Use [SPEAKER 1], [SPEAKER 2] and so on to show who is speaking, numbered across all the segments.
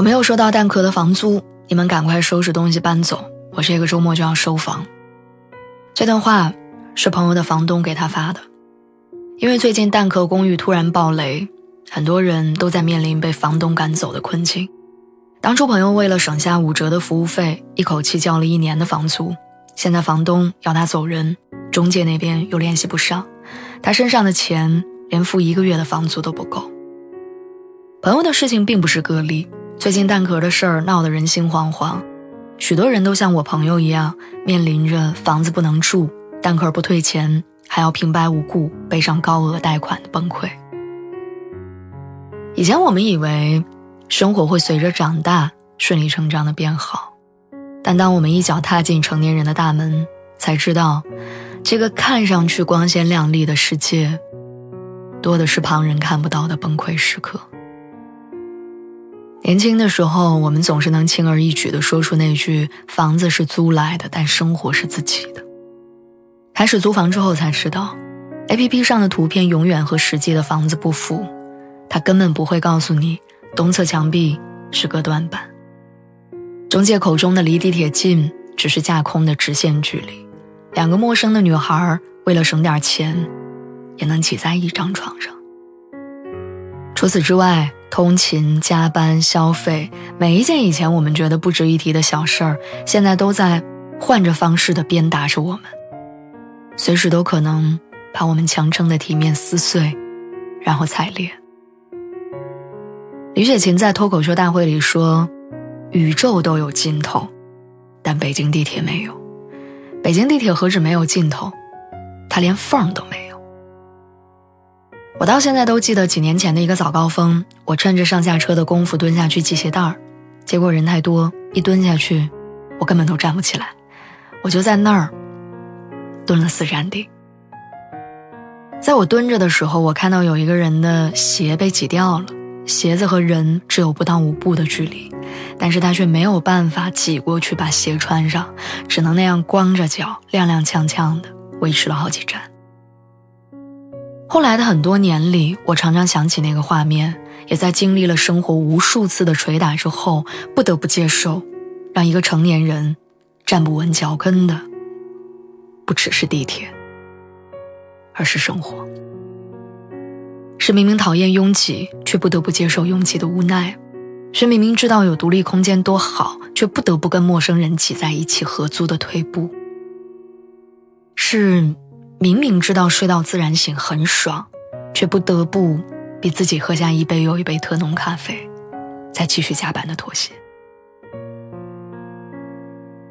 [SPEAKER 1] 我没有收到蛋壳的房租，你们赶快收拾东西搬走。我这个周末就要收房。这段话是朋友的房东给他发的，因为最近蛋壳公寓突然爆雷，很多人都在面临被房东赶走的困境。当初朋友为了省下五折的服务费，一口气交了一年的房租，现在房东要他走人，中介那边又联系不上，他身上的钱连付一个月的房租都不够。朋友的事情并不是个例。最近蛋壳的事儿闹得人心惶惶，许多人都像我朋友一样，面临着房子不能住、蛋壳不退钱，还要平白无故背上高额贷款的崩溃。以前我们以为生活会随着长大顺理成章的变好，但当我们一脚踏进成年人的大门，才知道，这个看上去光鲜亮丽的世界，多的是旁人看不到的崩溃时刻。年轻的时候，我们总是能轻而易举地说出那句“房子是租来的，但生活是自己的”。开始租房之后才知道，APP 上的图片永远和实际的房子不符，它根本不会告诉你东侧墙壁是隔断板。中介口中的离地铁近，只是架空的直线距离。两个陌生的女孩为了省点钱，也能挤在一张床上。除此之外，通勤、加班、消费，每一件以前我们觉得不值一提的小事儿，现在都在换着方式的鞭打着我们，随时都可能把我们强撑的体面撕碎，然后踩裂。李雪琴在脱口秀大会里说：“宇宙都有尽头，但北京地铁没有。北京地铁何止没有尽头，它连缝都没有。”我到现在都记得几年前的一个早高峰，我趁着上下车的功夫蹲下去系鞋带儿，结果人太多，一蹲下去，我根本都站不起来，我就在那儿蹲了四站地。在我蹲着的时候，我看到有一个人的鞋被挤掉了，鞋子和人只有不到五步的距离，但是他却没有办法挤过去把鞋穿上，只能那样光着脚踉踉跄跄的维持了好几站。后来的很多年里，我常常想起那个画面，也在经历了生活无数次的捶打之后，不得不接受，让一个成年人站不稳脚跟的，不只是地铁，而是生活。是明明讨厌拥挤，却不得不接受拥挤的无奈；是明明知道有独立空间多好，却不得不跟陌生人挤在一起合租的退步。是。明明知道睡到自然醒很爽，却不得不逼自己喝下一杯又一杯特浓咖啡，再继续加班的妥协。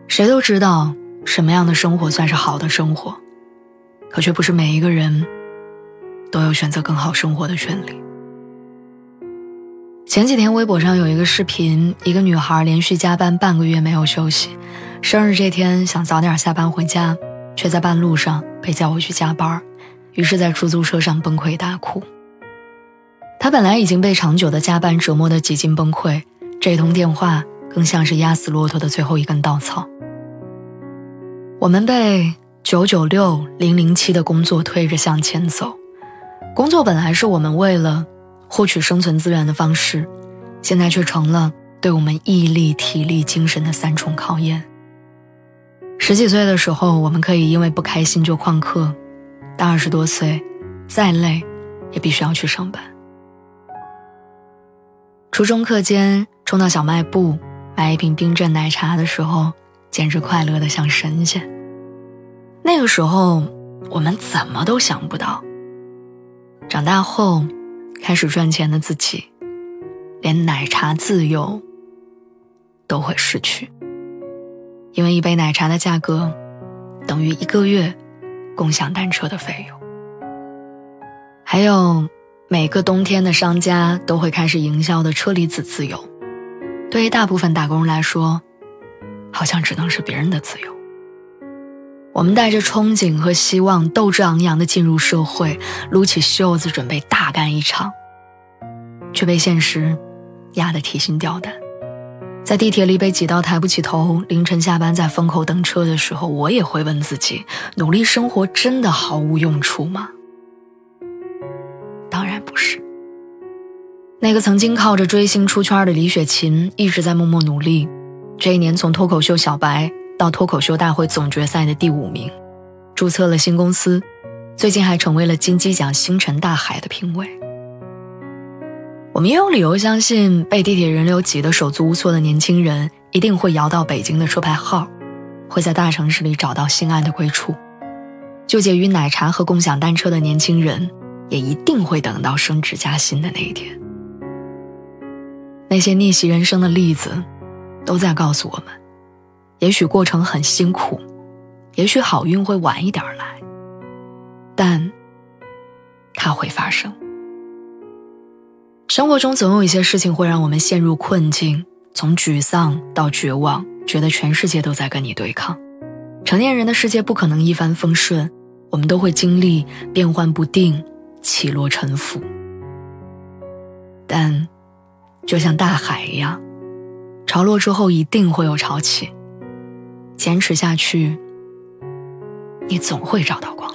[SPEAKER 1] 谁都知道什么样的生活算是好的生活，可却不是每一个人都有选择更好生活的权利。前几天微博上有一个视频，一个女孩连续加班半个月没有休息，生日这天想早点下班回家。却在半路上被叫回去加班，于是，在出租车上崩溃大哭。他本来已经被长久的加班折磨得几近崩溃，这通电话更像是压死骆驼的最后一根稻草。我们被九九六零零七的工作推着向前走，工作本来是我们为了获取生存资源的方式，现在却成了对我们毅力、体力、精神的三重考验。十几岁的时候，我们可以因为不开心就旷课；到二十多岁，再累，也必须要去上班。初中课间冲到小卖部买一瓶冰镇奶茶的时候，简直快乐的像神仙。那个时候，我们怎么都想不到，长大后开始赚钱的自己，连奶茶自由都会失去。因为一杯奶茶的价格，等于一个月共享单车的费用。还有，每个冬天的商家都会开始营销的车厘子自由，对于大部分打工人来说，好像只能是别人的自由。我们带着憧憬和希望，斗志昂扬地进入社会，撸起袖子准备大干一场，却被现实压得提心吊胆。在地铁里被挤到抬不起头，凌晨下班在风口等车的时候，我也会问自己：努力生活真的毫无用处吗？当然不是。那个曾经靠着追星出圈的李雪琴，一直在默默努力。这一年，从脱口秀小白到脱口秀大会总决赛的第五名，注册了新公司，最近还成为了金鸡奖星辰大海的评委。我们也有理由相信，被地铁人流挤得手足无措的年轻人，一定会摇到北京的车牌号，会在大城市里找到心爱的归处。纠结于奶茶和共享单车的年轻人，也一定会等到升职加薪的那一天。那些逆袭人生的例子，都在告诉我们：也许过程很辛苦，也许好运会晚一点来，但它会发生。生活中总有一些事情会让我们陷入困境，从沮丧到绝望，觉得全世界都在跟你对抗。成年人的世界不可能一帆风顺，我们都会经历变幻不定、起落沉浮。但，就像大海一样，潮落之后一定会有潮起。坚持下去，你总会找到光。